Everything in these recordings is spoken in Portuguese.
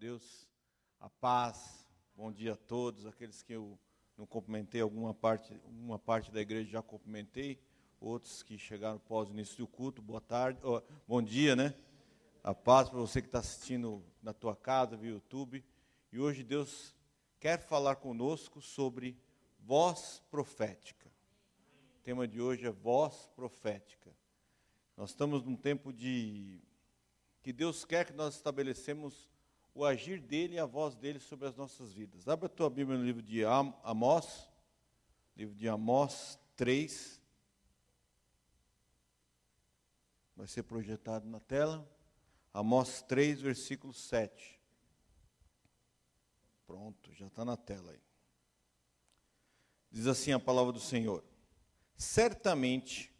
Deus. A paz. Bom dia a todos. Aqueles que eu não cumprimentei, alguma parte, uma parte da igreja já cumprimentei. Outros que chegaram após o início do culto. Boa tarde. Oh, bom dia, né? A paz para você que está assistindo na tua casa, via YouTube. E hoje Deus quer falar conosco sobre voz profética. O tema de hoje é voz profética. Nós estamos num tempo de que Deus quer que nós estabelecemos o agir dele e a voz dele sobre as nossas vidas. Abra a tua Bíblia no livro de Amós, livro de Amós 3. Vai ser projetado na tela. Amós 3, versículo 7. Pronto, já está na tela aí. Diz assim a palavra do Senhor: Certamente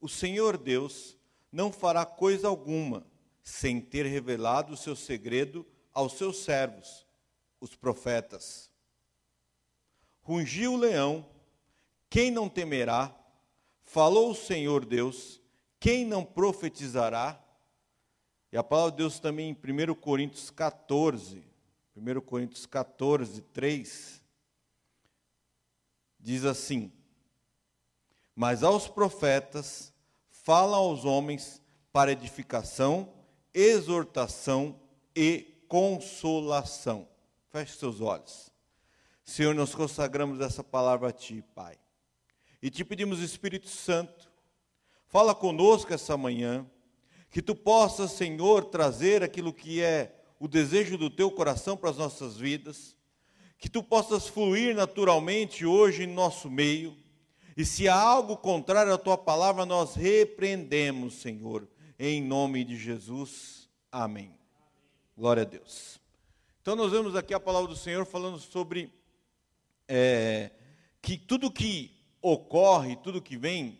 o Senhor Deus não fará coisa alguma sem ter revelado o seu segredo aos seus servos, os profetas. Rungiu o leão, quem não temerá? Falou o Senhor Deus, quem não profetizará? E a palavra de Deus também em 1 Coríntios 14, 1 Coríntios 14, 3, diz assim: Mas aos profetas fala aos homens para edificação, exortação e consolação. Feche seus olhos. Senhor, nós consagramos essa palavra a Ti, Pai. E te pedimos, Espírito Santo, fala conosco essa manhã, que Tu possas, Senhor, trazer aquilo que é o desejo do Teu coração para as nossas vidas, que Tu possas fluir naturalmente hoje em nosso meio, e se há algo contrário à Tua palavra, nós repreendemos, Senhor, em nome de Jesus. Amém. Glória a Deus. Então nós vemos aqui a palavra do Senhor falando sobre é, que tudo que ocorre, tudo que vem,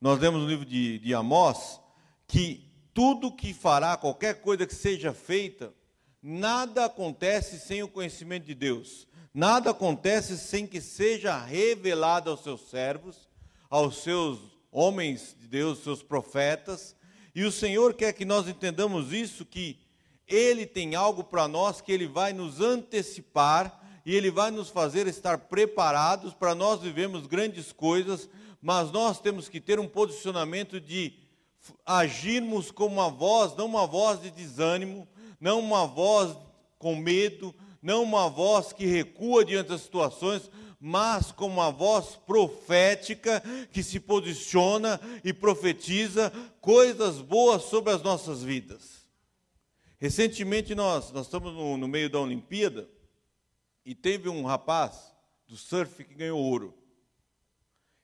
nós vemos no livro de, de Amós, que tudo que fará, qualquer coisa que seja feita, nada acontece sem o conhecimento de Deus. Nada acontece sem que seja revelado aos seus servos, aos seus homens de Deus, seus profetas. E o Senhor quer que nós entendamos isso, que ele tem algo para nós que Ele vai nos antecipar e Ele vai nos fazer estar preparados para nós vivermos grandes coisas, mas nós temos que ter um posicionamento de agirmos com uma voz, não uma voz de desânimo, não uma voz com medo, não uma voz que recua diante das situações, mas com uma voz profética que se posiciona e profetiza coisas boas sobre as nossas vidas. Recentemente nós, nós estamos no, no meio da Olimpíada e teve um rapaz do surf que ganhou ouro.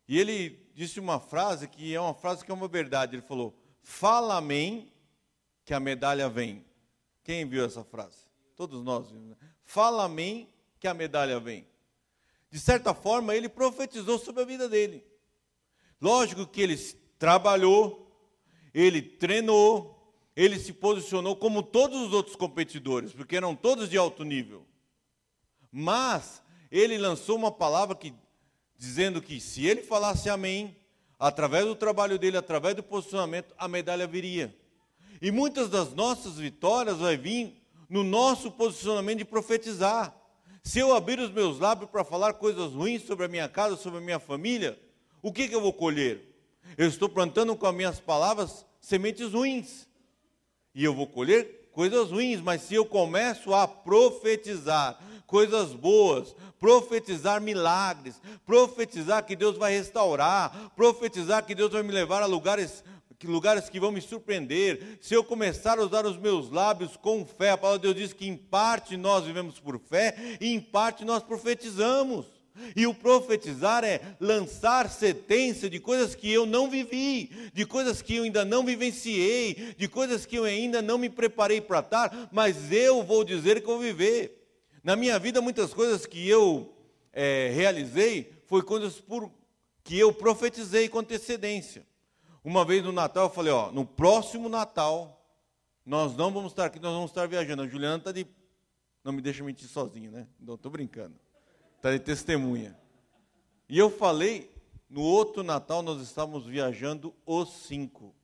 E ele disse uma frase que é uma frase que é uma verdade. Ele falou: Fala amém, que a medalha vem. Quem viu essa frase? Todos nós vimos. Né? Fala amém, que a medalha vem. De certa forma, ele profetizou sobre a vida dele. Lógico que ele trabalhou, ele treinou, ele se posicionou como todos os outros competidores, porque eram todos de alto nível. Mas ele lançou uma palavra que dizendo que se ele falasse amém, através do trabalho dele, através do posicionamento, a medalha viria. E muitas das nossas vitórias vai vir no nosso posicionamento de profetizar. Se eu abrir os meus lábios para falar coisas ruins sobre a minha casa, sobre a minha família, o que, que eu vou colher? Eu estou plantando com as minhas palavras sementes ruins e eu vou colher coisas ruins, mas se eu começo a profetizar coisas boas, profetizar milagres, profetizar que Deus vai restaurar, profetizar que Deus vai me levar a lugares que lugares que vão me surpreender, se eu começar a usar os meus lábios com fé, a palavra de Deus diz que em parte nós vivemos por fé e em parte nós profetizamos. E o profetizar é lançar sentença de coisas que eu não vivi, de coisas que eu ainda não vivenciei, de coisas que eu ainda não me preparei para estar, mas eu vou dizer que vou viver. Na minha vida, muitas coisas que eu é, realizei foi coisas por, que eu profetizei com antecedência. Uma vez no Natal eu falei, ó, no próximo Natal nós não vamos estar aqui, nós vamos estar viajando. A Juliana está de. Não me deixa mentir sozinho, né? Não, estou brincando está de testemunha. E eu falei, no outro Natal nós estávamos viajando os cinco.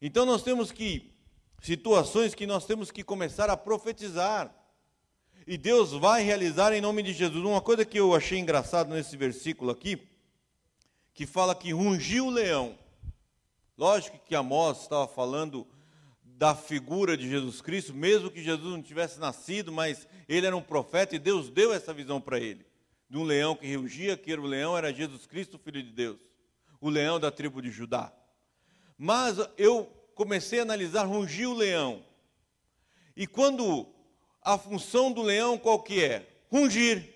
Então nós temos que situações que nós temos que começar a profetizar. E Deus vai realizar em nome de Jesus. Uma coisa que eu achei engraçado nesse versículo aqui, que fala que rungiu o leão. Lógico que Amós estava falando da figura de Jesus Cristo, mesmo que Jesus não tivesse nascido, mas ele era um profeta e Deus deu essa visão para ele. De um leão que rugia, que era o leão era Jesus Cristo, filho de Deus, o leão da tribo de Judá. Mas eu comecei a analisar rungir o leão. E quando a função do leão qual que é? Rungir.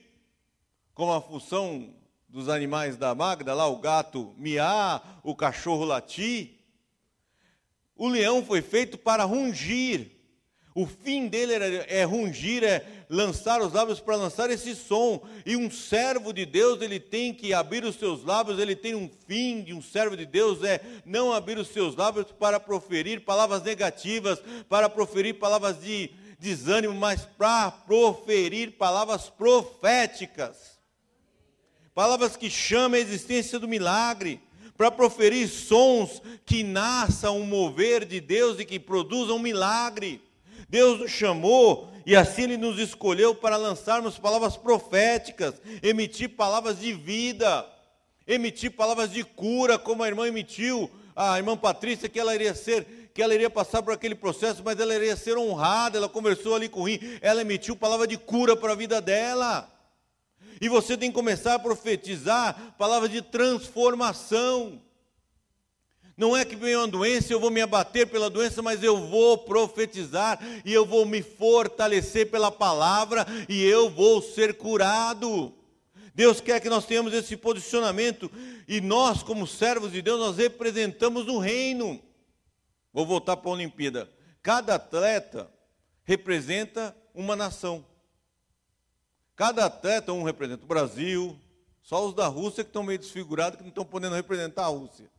Como a função dos animais da Magda, lá o gato miar, o cachorro latir. O leão foi feito para rungir. O fim dele era, é rungir, é lançar os lábios para lançar esse som. E um servo de Deus, ele tem que abrir os seus lábios, ele tem um fim de um servo de Deus, é não abrir os seus lábios para proferir palavras negativas, para proferir palavras de desânimo, mas para proferir palavras proféticas. Palavras que chamam a existência do milagre para proferir sons que nasçam um mover de Deus e que produzam um milagre. Deus nos chamou e assim Ele nos escolheu para lançarmos palavras proféticas, emitir palavras de vida, emitir palavras de cura, como a irmã emitiu, a irmã Patrícia, que ela iria ser, que ela iria passar por aquele processo, mas ela iria ser honrada, ela conversou ali com o rim, ela emitiu palavra de cura para a vida dela. E você tem que começar a profetizar palavras de transformação. Não é que vem uma doença, eu vou me abater pela doença, mas eu vou profetizar e eu vou me fortalecer pela palavra e eu vou ser curado. Deus quer que nós tenhamos esse posicionamento e nós, como servos de Deus, nós representamos o reino. Vou voltar para a Olimpíada. Cada atleta representa uma nação. Cada atleta, um representa o Brasil, só os da Rússia que estão meio desfigurados, que não estão podendo representar a Rússia.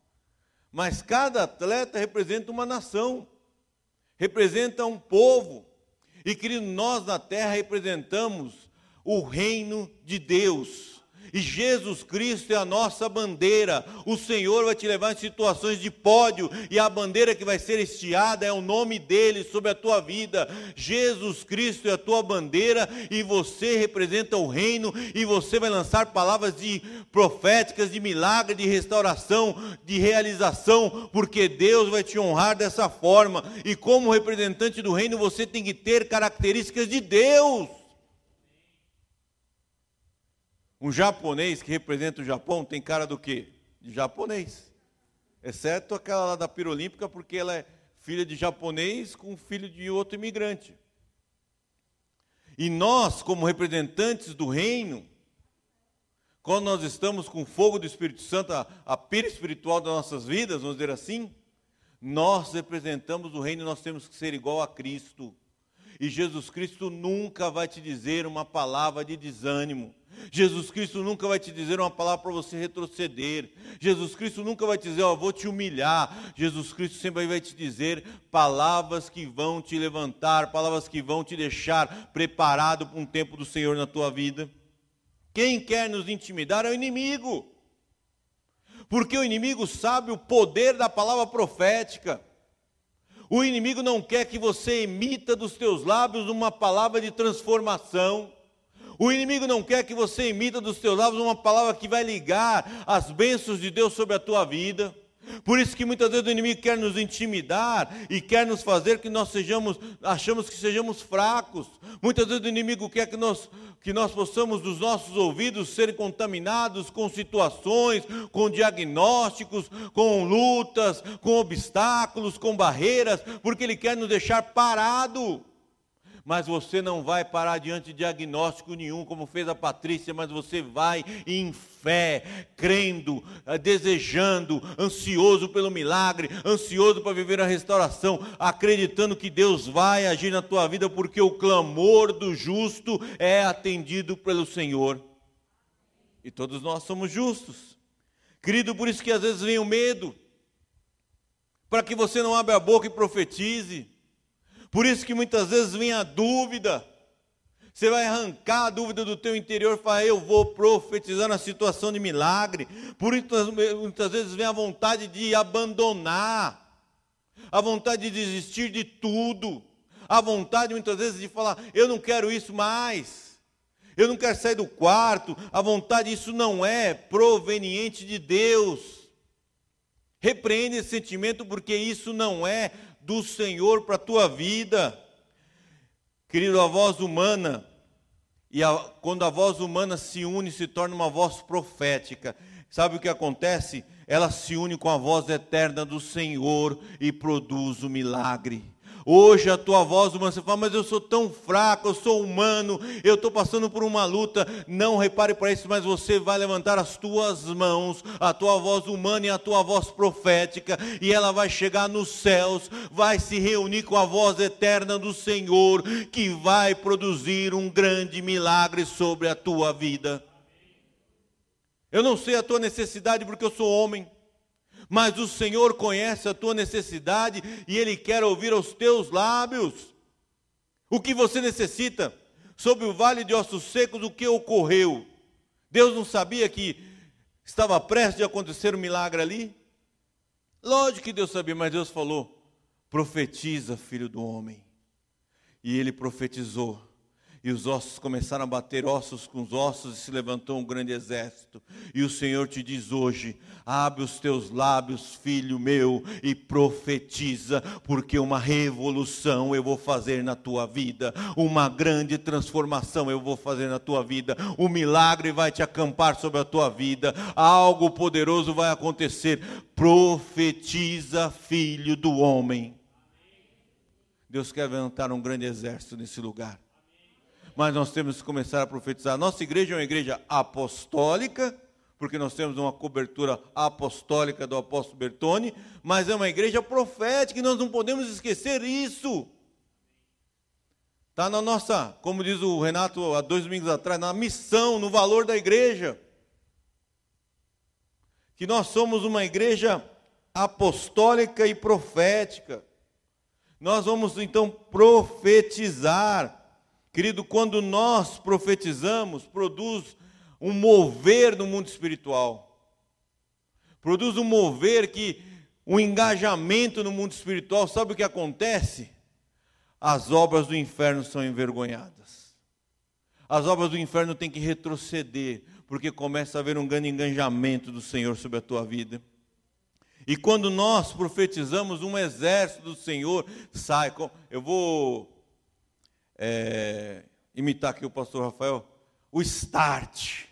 Mas cada atleta representa uma nação, representa um povo. E querido, nós na terra representamos o reino de Deus. E Jesus Cristo é a nossa bandeira. O Senhor vai te levar em situações de pódio, e a bandeira que vai ser estiada é o nome dele sobre a tua vida. Jesus Cristo é a tua bandeira, e você representa o reino, e você vai lançar palavras de proféticas, de milagre, de restauração, de realização, porque Deus vai te honrar dessa forma. E como representante do reino, você tem que ter características de Deus. Um japonês que representa o Japão tem cara do quê? De japonês. Exceto aquela lá da Pirolímpica, porque ela é filha de japonês com filho de outro imigrante. E nós, como representantes do reino, quando nós estamos com o fogo do Espírito Santo, a, a pira espiritual das nossas vidas, vamos dizer assim, nós representamos o reino, nós temos que ser igual a Cristo. E Jesus Cristo nunca vai te dizer uma palavra de desânimo. Jesus Cristo nunca vai te dizer uma palavra para você retroceder. Jesus Cristo nunca vai te dizer, ó, vou te humilhar. Jesus Cristo sempre vai te dizer palavras que vão te levantar, palavras que vão te deixar preparado para um tempo do Senhor na tua vida. Quem quer nos intimidar é o inimigo. Porque o inimigo sabe o poder da palavra profética. O inimigo não quer que você emita dos teus lábios uma palavra de transformação. O inimigo não quer que você emita dos teus lábios uma palavra que vai ligar as bênçãos de Deus sobre a tua vida. Por isso que muitas vezes o inimigo quer nos intimidar e quer nos fazer que nós sejamos, achamos que sejamos fracos. Muitas vezes o inimigo quer que nós, que nós possamos, dos nossos ouvidos, serem contaminados com situações, com diagnósticos, com lutas, com obstáculos, com barreiras, porque ele quer nos deixar parado mas você não vai parar diante de diagnóstico nenhum, como fez a Patrícia, mas você vai em fé, crendo, eh, desejando, ansioso pelo milagre, ansioso para viver a restauração, acreditando que Deus vai agir na tua vida, porque o clamor do justo é atendido pelo Senhor. E todos nós somos justos. Querido, por isso que às vezes vem o medo, para que você não abra a boca e profetize. Por isso que muitas vezes vem a dúvida. Você vai arrancar a dúvida do teu interior e falar, eu vou profetizar na situação de milagre. Por isso muitas vezes vem a vontade de abandonar. a vontade de desistir de tudo, a vontade muitas vezes de falar: eu não quero isso mais, eu não quero sair do quarto, a vontade, isso não é proveniente de Deus. Repreende esse sentimento, porque isso não é do Senhor para a tua vida. Querido, a voz humana, e a, quando a voz humana se une, se torna uma voz profética. Sabe o que acontece? Ela se une com a voz eterna do Senhor e produz o milagre. Hoje a tua voz humana, você fala, mas eu sou tão fraco, eu sou humano, eu estou passando por uma luta. Não repare para isso, mas você vai levantar as tuas mãos, a tua voz humana e a tua voz profética, e ela vai chegar nos céus, vai se reunir com a voz eterna do Senhor, que vai produzir um grande milagre sobre a tua vida. Eu não sei a tua necessidade porque eu sou homem mas o Senhor conhece a tua necessidade e Ele quer ouvir aos teus lábios. O que você necessita? Sobre o vale de ossos secos, o que ocorreu? Deus não sabia que estava prestes a acontecer um milagre ali? Lógico que Deus sabia, mas Deus falou: profetiza, filho do homem. E ele profetizou e os ossos começaram a bater ossos com os ossos, e se levantou um grande exército. E o Senhor te diz hoje: abre os teus lábios, filho meu, e profetiza, porque uma revolução eu vou fazer na tua vida, uma grande transformação eu vou fazer na tua vida, um milagre vai te acampar sobre a tua vida, algo poderoso vai acontecer. Profetiza, filho do homem. Deus quer levantar um grande exército nesse lugar mas nós temos que começar a profetizar. Nossa igreja é uma igreja apostólica, porque nós temos uma cobertura apostólica do apóstolo Bertone, mas é uma igreja profética e nós não podemos esquecer isso. Está na nossa, como diz o Renato há dois domingos atrás, na missão, no valor da igreja. Que nós somos uma igreja apostólica e profética. Nós vamos então profetizar. Querido, quando nós profetizamos, produz um mover no mundo espiritual. Produz um mover que um engajamento no mundo espiritual, sabe o que acontece? As obras do inferno são envergonhadas. As obras do inferno têm que retroceder, porque começa a haver um grande engajamento do Senhor sobre a tua vida. E quando nós profetizamos, um exército do Senhor sai. Eu vou é, imitar aqui o pastor Rafael, o start.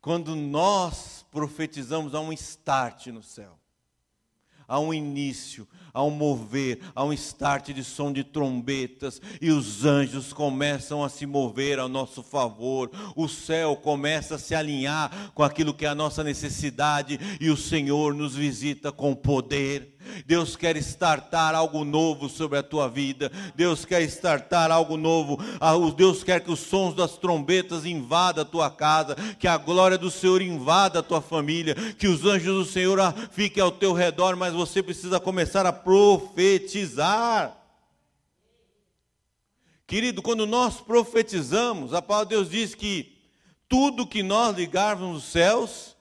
Quando nós profetizamos, há um start no céu, há um início, há um mover, há um start de som de trombetas, e os anjos começam a se mover ao nosso favor, o céu começa a se alinhar com aquilo que é a nossa necessidade, e o Senhor nos visita com poder. Deus quer startar algo novo sobre a tua vida. Deus quer startar algo novo. Deus quer que os sons das trombetas invadam a tua casa, que a glória do Senhor invada a tua família, que os anjos do Senhor ah, fiquem ao teu redor, mas você precisa começar a profetizar. Querido, quando nós profetizamos, a palavra de Deus diz que tudo que nós ligarmos nos céus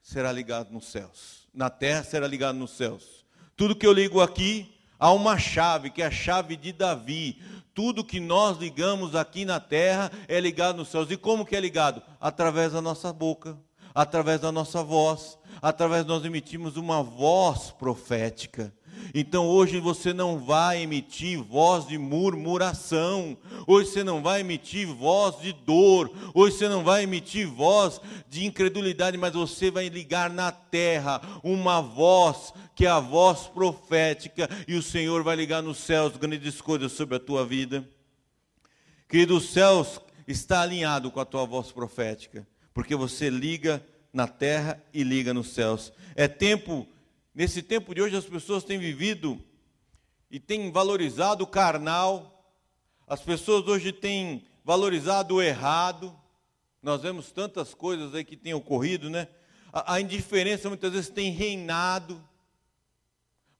será ligado nos céus, na terra será ligado nos céus. Tudo que eu ligo aqui, há uma chave, que é a chave de Davi. Tudo que nós ligamos aqui na terra é ligado nos céus. E como que é ligado? Através da nossa boca, através da nossa voz, através nós emitimos uma voz profética. Então hoje você não vai emitir voz de murmuração, hoje você não vai emitir voz de dor, hoje você não vai emitir voz de incredulidade, mas você vai ligar na terra uma voz que é a voz profética, e o Senhor vai ligar nos céus grandes coisas sobre a tua vida. Querido, os céus está alinhado com a tua voz profética, porque você liga na terra e liga nos céus. É tempo Nesse tempo de hoje, as pessoas têm vivido e têm valorizado o carnal, as pessoas hoje têm valorizado o errado. Nós vemos tantas coisas aí que têm ocorrido, né? A, a indiferença muitas vezes tem reinado,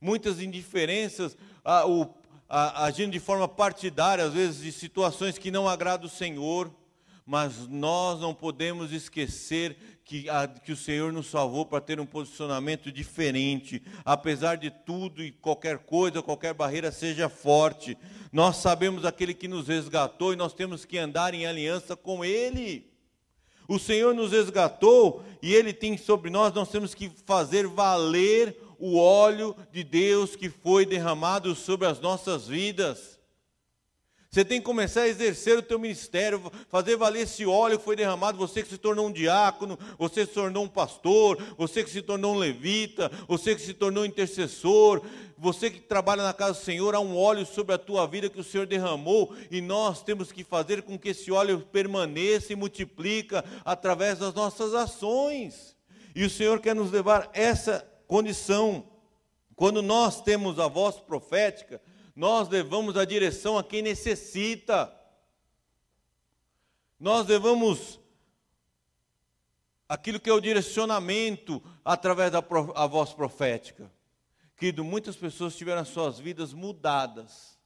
muitas indiferenças, a, o, a, agindo de forma partidária, às vezes de situações que não agradam o Senhor. Mas nós não podemos esquecer que, a, que o Senhor nos salvou para ter um posicionamento diferente, apesar de tudo e qualquer coisa, qualquer barreira seja forte. Nós sabemos aquele que nos resgatou e nós temos que andar em aliança com Ele. O Senhor nos resgatou e Ele tem sobre nós, nós temos que fazer valer o óleo de Deus que foi derramado sobre as nossas vidas. Você tem que começar a exercer o teu ministério, fazer valer esse óleo que foi derramado, você que se tornou um diácono, você que se tornou um pastor, você que se tornou um levita, você que se tornou um intercessor, você que trabalha na casa do Senhor, há um óleo sobre a tua vida que o Senhor derramou, e nós temos que fazer com que esse óleo permaneça e multiplica através das nossas ações. E o Senhor quer nos levar essa condição. Quando nós temos a voz profética, nós levamos a direção a quem necessita. Nós levamos aquilo que é o direcionamento através da voz profética. Querido, muitas pessoas tiveram as suas vidas mudadas,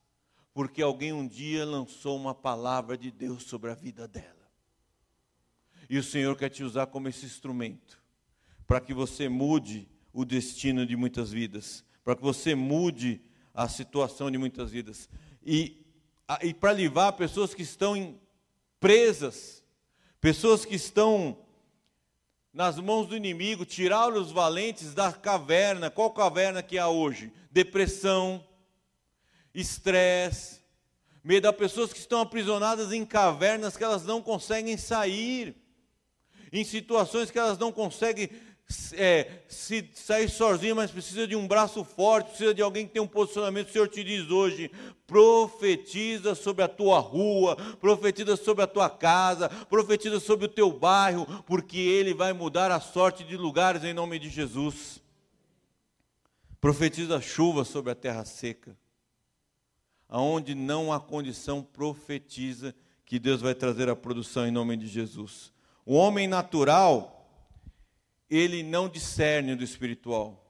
porque alguém um dia lançou uma palavra de Deus sobre a vida dela. E o Senhor quer te usar como esse instrumento, para que você mude o destino de muitas vidas, para que você mude a situação de muitas vidas. E, e para livrar pessoas que estão em, presas, pessoas que estão nas mãos do inimigo, tirar os valentes da caverna. Qual caverna que há hoje? Depressão, estresse, medo. Há pessoas que estão aprisionadas em cavernas que elas não conseguem sair, em situações que elas não conseguem é, se sair sozinho, mas precisa de um braço forte, precisa de alguém que tenha um posicionamento. O Senhor te diz hoje: profetiza sobre a tua rua, profetiza sobre a tua casa, profetiza sobre o teu bairro, porque Ele vai mudar a sorte de lugares em nome de Jesus. Profetiza chuva sobre a terra seca. Aonde não há condição, profetiza que Deus vai trazer a produção em nome de Jesus. O homem natural ele não discerne do espiritual.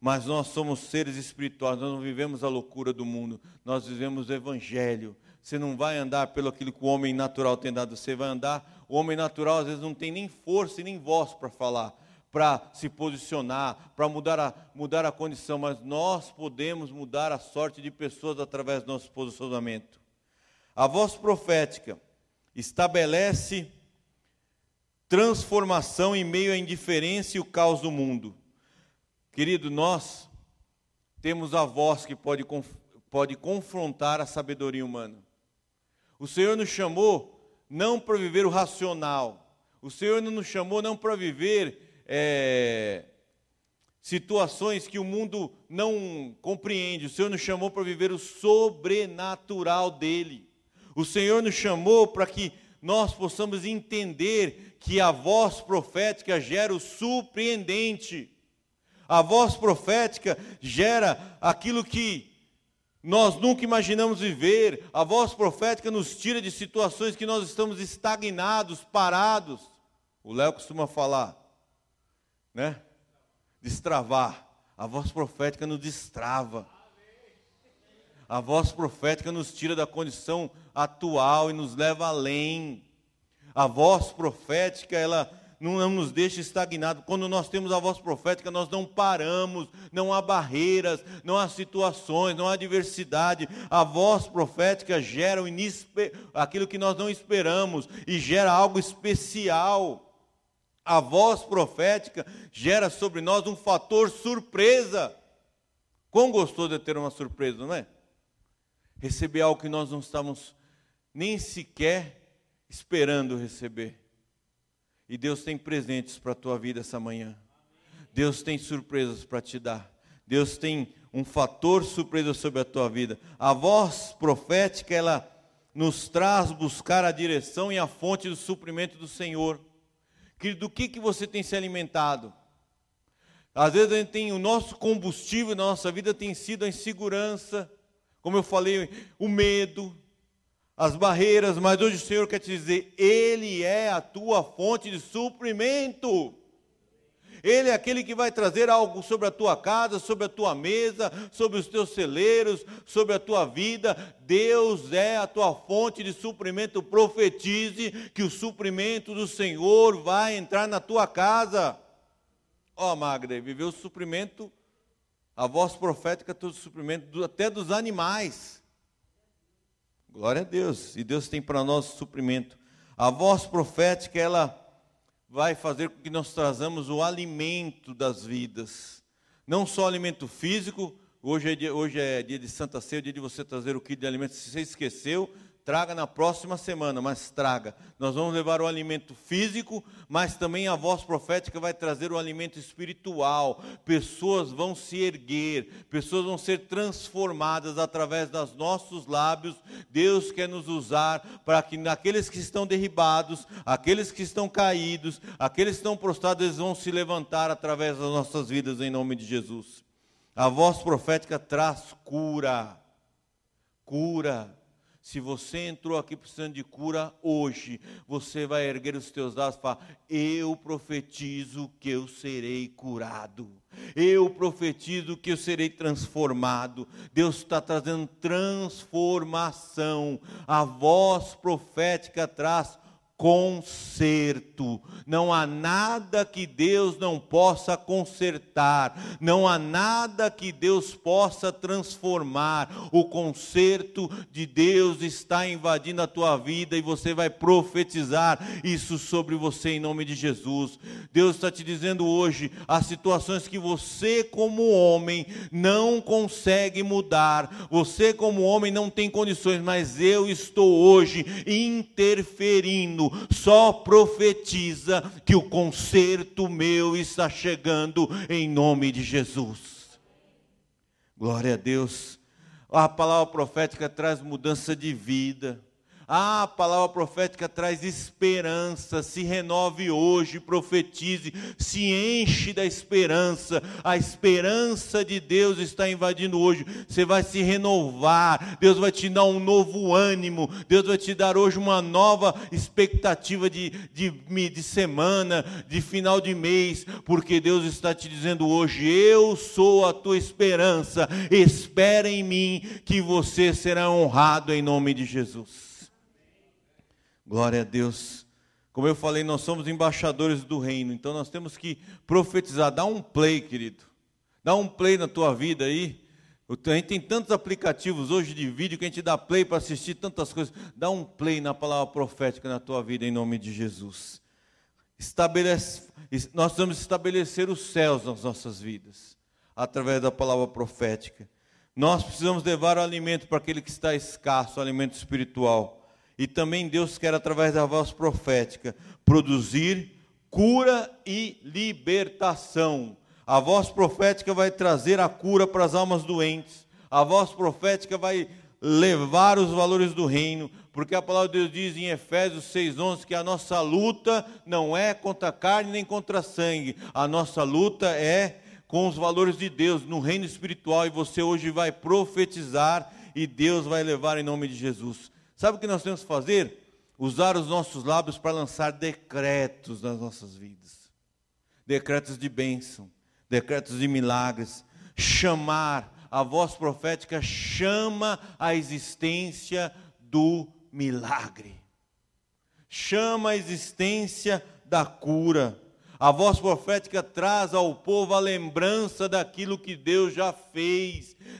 Mas nós somos seres espirituais, nós não vivemos a loucura do mundo, nós vivemos o evangelho. Você não vai andar pelo aquilo que o homem natural tem dado, você vai andar. O homem natural às vezes não tem nem força e nem voz para falar, para se posicionar, para mudar a, mudar a condição, mas nós podemos mudar a sorte de pessoas através do nosso posicionamento. A voz profética estabelece transformação em meio à indiferença e o caos do mundo. Querido, nós temos a voz que pode, pode confrontar a sabedoria humana. O Senhor nos chamou não para viver o racional, o Senhor nos chamou não para viver é, situações que o mundo não compreende, o Senhor nos chamou para viver o sobrenatural dEle. O Senhor nos chamou para que nós possamos entender que a voz profética gera o surpreendente. A voz profética gera aquilo que nós nunca imaginamos viver. A voz profética nos tira de situações que nós estamos estagnados, parados. O Léo costuma falar, né? Destravar. A voz profética nos destrava. A voz profética nos tira da condição atual e nos leva além. A voz profética, ela não nos deixa estagnados. Quando nós temos a voz profética, nós não paramos, não há barreiras, não há situações, não há diversidade. A voz profética gera aquilo que nós não esperamos e gera algo especial. A voz profética gera sobre nós um fator surpresa. Quão gostoso é ter uma surpresa, não é? receber algo que nós não estamos nem sequer esperando receber. E Deus tem presentes para a tua vida essa manhã. Deus tem surpresas para te dar. Deus tem um fator surpresa sobre a tua vida. A voz profética, ela nos traz buscar a direção e a fonte do suprimento do Senhor. Que, do que, que você tem se alimentado? Às vezes a gente tem o nosso combustível na nossa vida tem sido a insegurança, como eu falei, o medo, as barreiras, mas hoje o Senhor quer te dizer: Ele é a tua fonte de suprimento. Ele é aquele que vai trazer algo sobre a tua casa, sobre a tua mesa, sobre os teus celeiros, sobre a tua vida. Deus é a tua fonte de suprimento. Profetize que o suprimento do Senhor vai entrar na tua casa. Ó, oh, Magre, viveu o suprimento, a voz profética, todo o suprimento, até dos animais. Glória a Deus. E Deus tem para nós suprimento. A voz profética, ela vai fazer com que nós trazamos o alimento das vidas. Não só alimento físico, hoje é dia, hoje é dia de Santa Ceia, dia de você trazer o kit de alimento. Se você esqueceu, Traga na próxima semana, mas traga. Nós vamos levar o alimento físico, mas também a voz profética vai trazer o alimento espiritual. Pessoas vão se erguer, pessoas vão ser transformadas através dos nossos lábios. Deus quer nos usar para que aqueles que estão derribados, aqueles que estão caídos, aqueles que estão prostrados, eles vão se levantar através das nossas vidas em nome de Jesus. A voz profética traz cura. Cura se você entrou aqui precisando de cura hoje, você vai erguer os teus dados e falar: Eu profetizo que eu serei curado. Eu profetizo que eu serei transformado. Deus está trazendo transformação. A voz profética traz conserto. Não há nada que Deus não possa consertar, não há nada que Deus possa transformar. O conserto de Deus está invadindo a tua vida e você vai profetizar isso sobre você em nome de Jesus. Deus está te dizendo hoje as situações que você, como homem, não consegue mudar, você, como homem, não tem condições, mas eu estou hoje interferindo só profetiza que o conserto meu está chegando em nome de Jesus. Glória a Deus. A palavra profética traz mudança de vida. Ah, a palavra profética traz esperança. Se renove hoje, profetize, se enche da esperança. A esperança de Deus está invadindo hoje. Você vai se renovar. Deus vai te dar um novo ânimo. Deus vai te dar hoje uma nova expectativa de, de, de semana, de final de mês. Porque Deus está te dizendo hoje: Eu sou a tua esperança. Espera em mim, que você será honrado em nome de Jesus. Glória a Deus. Como eu falei, nós somos embaixadores do reino, então nós temos que profetizar. Dá um play, querido. Dá um play na tua vida aí. A gente tem tantos aplicativos hoje de vídeo que a gente dá play para assistir tantas coisas. Dá um play na palavra profética na tua vida em nome de Jesus. Estabelece, nós vamos estabelecer os céus nas nossas vidas através da palavra profética. Nós precisamos levar o alimento para aquele que está escasso, o alimento espiritual. E também Deus quer, através da voz profética, produzir cura e libertação. A voz profética vai trazer a cura para as almas doentes. A voz profética vai levar os valores do reino, porque a palavra de Deus diz em Efésios 6:11 que a nossa luta não é contra carne nem contra sangue. A nossa luta é com os valores de Deus no reino espiritual e você hoje vai profetizar e Deus vai levar em nome de Jesus. Sabe o que nós temos que fazer? Usar os nossos lábios para lançar decretos nas nossas vidas. Decretos de bênção, decretos de milagres, chamar, a voz profética chama a existência do milagre. Chama a existência da cura. A voz profética traz ao povo a lembrança daquilo que Deus já fez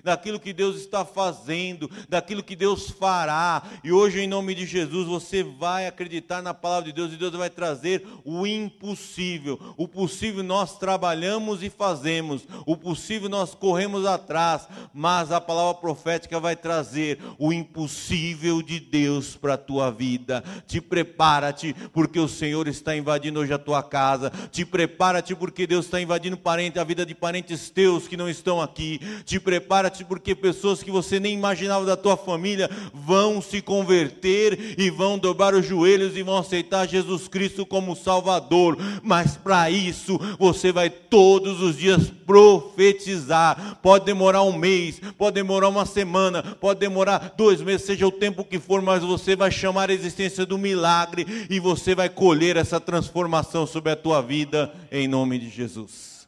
daquilo que Deus está fazendo, daquilo que Deus fará. E hoje, em nome de Jesus, você vai acreditar na palavra de Deus e Deus vai trazer o impossível. O possível nós trabalhamos e fazemos, o possível nós corremos atrás, mas a palavra profética vai trazer o impossível de Deus para a tua vida. Te prepara-te, porque o Senhor está invadindo hoje a tua casa. Te prepara-te, porque Deus está invadindo parente, a vida de parentes teus que não estão aqui. Te prepara prepara-te porque pessoas que você nem imaginava da tua família vão se converter e vão dobrar os joelhos e vão aceitar Jesus Cristo como Salvador. Mas para isso você vai todos os dias profetizar. Pode demorar um mês, pode demorar uma semana, pode demorar dois meses, seja o tempo que for, mas você vai chamar a existência do milagre e você vai colher essa transformação sobre a tua vida, em nome de Jesus.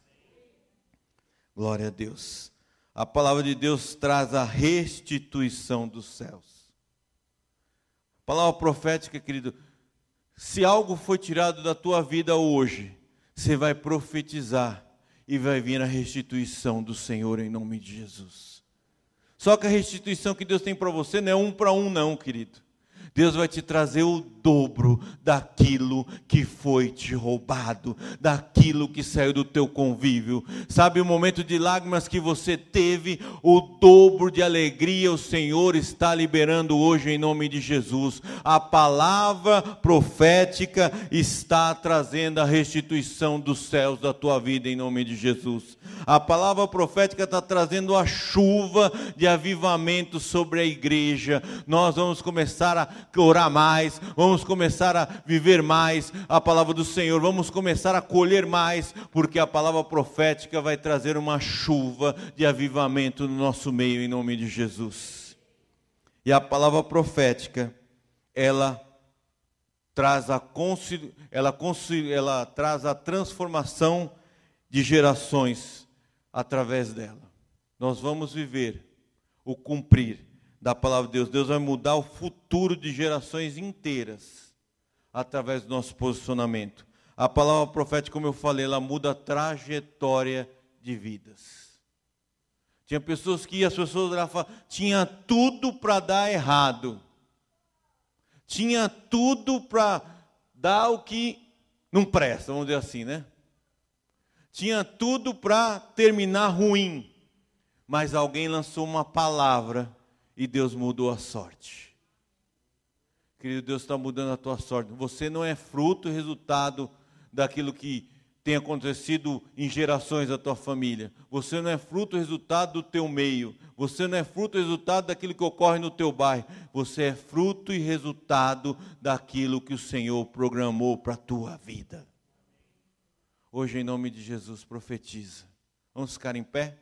Glória a Deus. A palavra de Deus traz a restituição dos céus. Palavra profética, querido, se algo foi tirado da tua vida hoje, você vai profetizar e vai vir a restituição do Senhor em nome de Jesus. Só que a restituição que Deus tem para você não é um para um, não, querido. Deus vai te trazer o dobro daquilo que foi te roubado, daquilo que saiu do teu convívio. Sabe o momento de lágrimas que você teve, o dobro de alegria o Senhor está liberando hoje em nome de Jesus. A palavra profética está trazendo a restituição dos céus da tua vida em nome de Jesus. A palavra profética está trazendo a chuva de avivamento sobre a igreja. Nós vamos começar a orar mais, vamos começar a viver mais a palavra do Senhor, vamos começar a colher mais, porque a palavra profética vai trazer uma chuva de avivamento no nosso meio, em nome de Jesus. E a palavra profética, ela traz a, ela, ela traz a transformação de gerações através dela. Nós vamos viver o cumprir da palavra de Deus. Deus vai mudar o futuro de gerações inteiras através do nosso posicionamento. A palavra profética, como eu falei, ela muda a trajetória de vidas. Tinha pessoas que as pessoas tinha tudo para dar errado. Tinha tudo para dar o que não presta, vamos dizer assim, né? Tinha tudo para terminar ruim. Mas alguém lançou uma palavra e Deus mudou a sorte. Querido, Deus está mudando a tua sorte. Você não é fruto e resultado daquilo que tem acontecido em gerações da tua família. Você não é fruto e resultado do teu meio. Você não é fruto e resultado daquilo que ocorre no teu bairro. Você é fruto e resultado daquilo que o Senhor programou para a tua vida. Hoje, em nome de Jesus, profetiza. Vamos ficar em pé?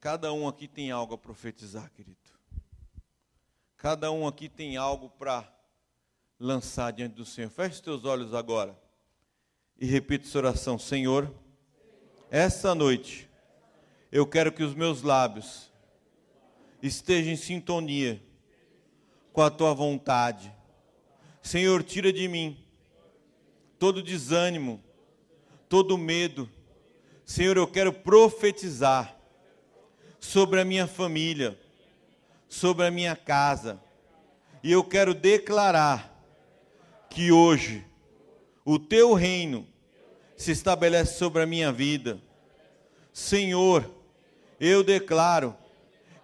Cada um aqui tem algo a profetizar, querido. Cada um aqui tem algo para lançar diante do Senhor. Feche os teus olhos agora e repita essa oração: Senhor, essa noite eu quero que os meus lábios estejam em sintonia com a tua vontade. Senhor, tira de mim todo desânimo, todo medo. Senhor, eu quero profetizar sobre a minha família, sobre a minha casa. E eu quero declarar que hoje o teu reino se estabelece sobre a minha vida. Senhor, eu declaro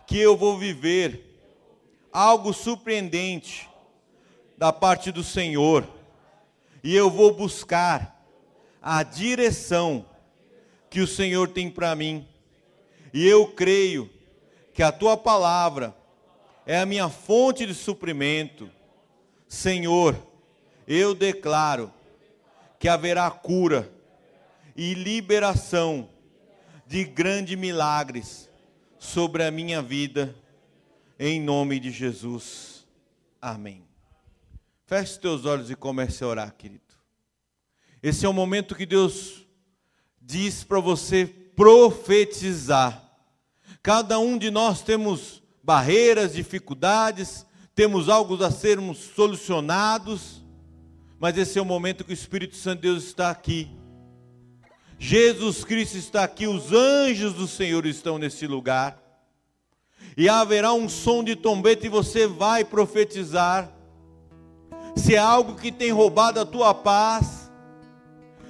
que eu vou viver algo surpreendente da parte do Senhor, e eu vou buscar a direção que o Senhor tem para mim. E eu creio que a tua palavra é a minha fonte de suprimento. Senhor, eu declaro que haverá cura e liberação de grandes milagres sobre a minha vida, em nome de Jesus. Amém. Feche teus olhos e comece a orar, querido. Esse é o momento que Deus diz para você profetizar. Cada um de nós temos barreiras, dificuldades, temos algo a sermos solucionados, mas esse é o momento que o Espírito Santo de Deus está aqui. Jesus Cristo está aqui, os anjos do Senhor estão nesse lugar. E haverá um som de trombeta e você vai profetizar. Se é algo que tem roubado a tua paz,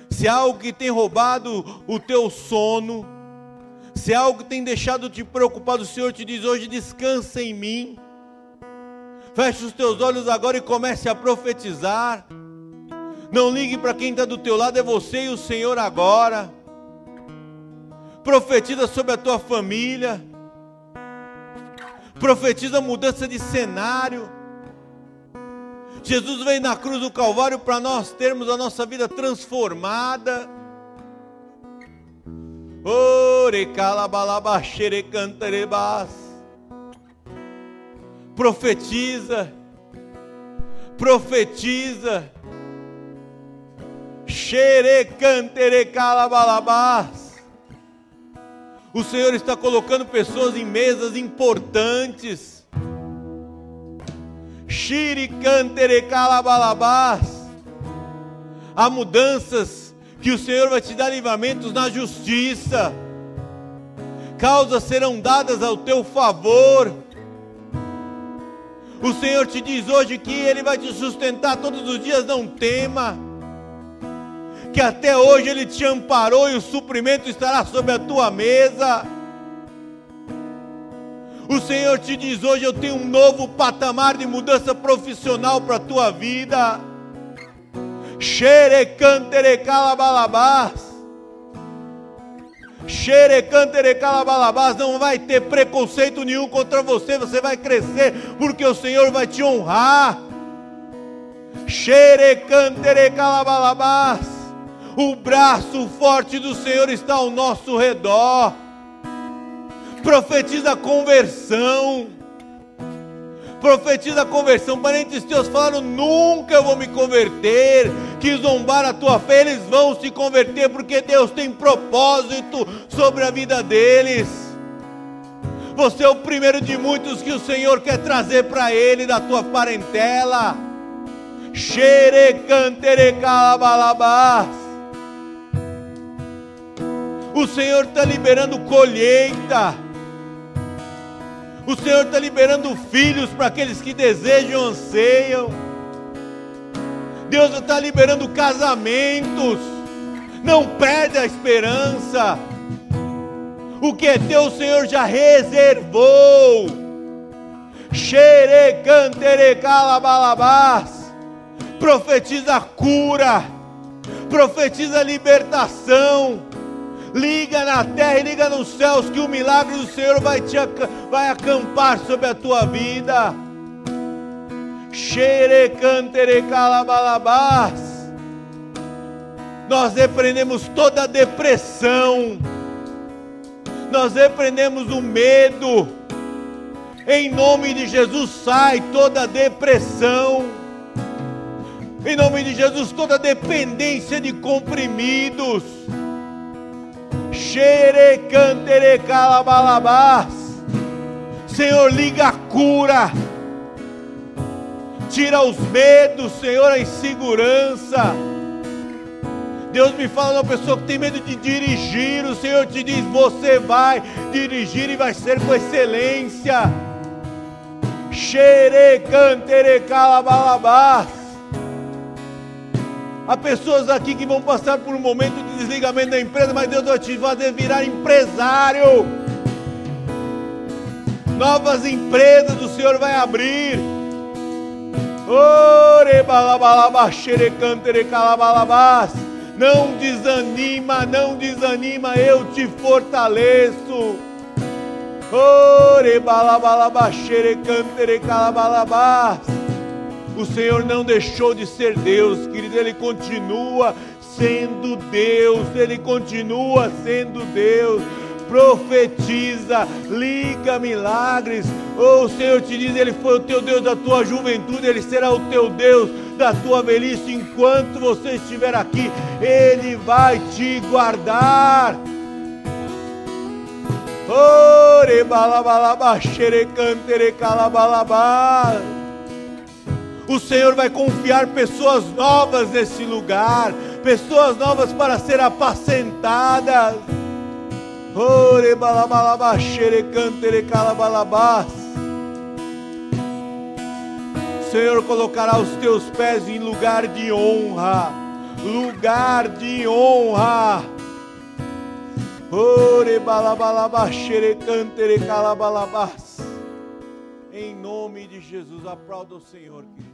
se é algo que tem roubado o teu sono, se algo tem deixado te preocupado, o Senhor te diz hoje: descansa em mim. Feche os teus olhos agora e comece a profetizar. Não ligue para quem está do teu lado, é você e o Senhor agora. Profetiza sobre a tua família. Profetiza mudança de cenário. Jesus veio na cruz do Calvário para nós termos a nossa vida transformada. Profetiza. Profetiza. Xerecanterecalabalabás. O Senhor está colocando pessoas em mesas importantes. Xiricanterecalabalabás. Há mudanças que o Senhor vai te dar livramentos na justiça. Causas serão dadas ao teu favor. O Senhor te diz hoje que Ele vai te sustentar todos os dias, não tema. Que até hoje Ele te amparou e o suprimento estará sobre a tua mesa. O Senhor te diz hoje: Eu tenho um novo patamar de mudança profissional para a tua vida. Xerecanterecalabalabás. Xerecanterecalabalabás. Não vai ter preconceito nenhum contra você. Você vai crescer, porque o Senhor vai te honrar. Xerecanterecalabalabás. O braço forte do Senhor está ao nosso redor. Profetiza conversão profetiza a conversão. Parentes teus falaram: nunca vou me converter. Que zombar a tua fé, eles vão se converter, porque Deus tem propósito sobre a vida deles. Você é o primeiro de muitos que o Senhor quer trazer para Ele da tua parentela. O Senhor está liberando colheita. O Senhor está liberando filhos para aqueles que desejam, anseiam. Deus está liberando casamentos. Não perde a esperança. O que é teu, o Senhor já reservou. Xerecanterecalabalabás. Profetiza cura. Profetiza libertação liga na terra e liga nos céus, que o milagre do Senhor vai, te, vai acampar sobre a tua vida. Xerecanterecalabalabás. Nós repreendemos toda a depressão, nós repreendemos o medo. Em nome de Jesus, sai toda depressão. Em nome de Jesus, toda dependência de comprimidos. Senhor, liga a cura. Tira os medos, Senhor, a insegurança. Deus me fala uma pessoa que tem medo de dirigir. O Senhor te diz: você vai dirigir e vai ser com excelência. Xerecanterecalabalabás. Há pessoas aqui que vão passar por um momento de desligamento da empresa, mas Deus vai te fazer virar empresário. Novas empresas o Senhor vai abrir. Não desanima, não desanima, eu te fortaleço. Ore balabalabashere cantere calabalabás. O Senhor não deixou de ser Deus, querido, Ele continua sendo Deus, Ele continua sendo Deus. Profetiza, liga milagres. Oh, o Senhor te diz: Ele foi o teu Deus da tua juventude, Ele será o teu Deus da tua velhice. Enquanto você estiver aqui, Ele vai te guardar. Ore balabalaba xerecantere calabalaba. O Senhor vai confiar pessoas novas nesse lugar, pessoas novas para ser apacentadas. O Senhor colocará os teus pés em lugar de honra, lugar de honra. Em nome de Jesus, aplauda o Senhor, querido.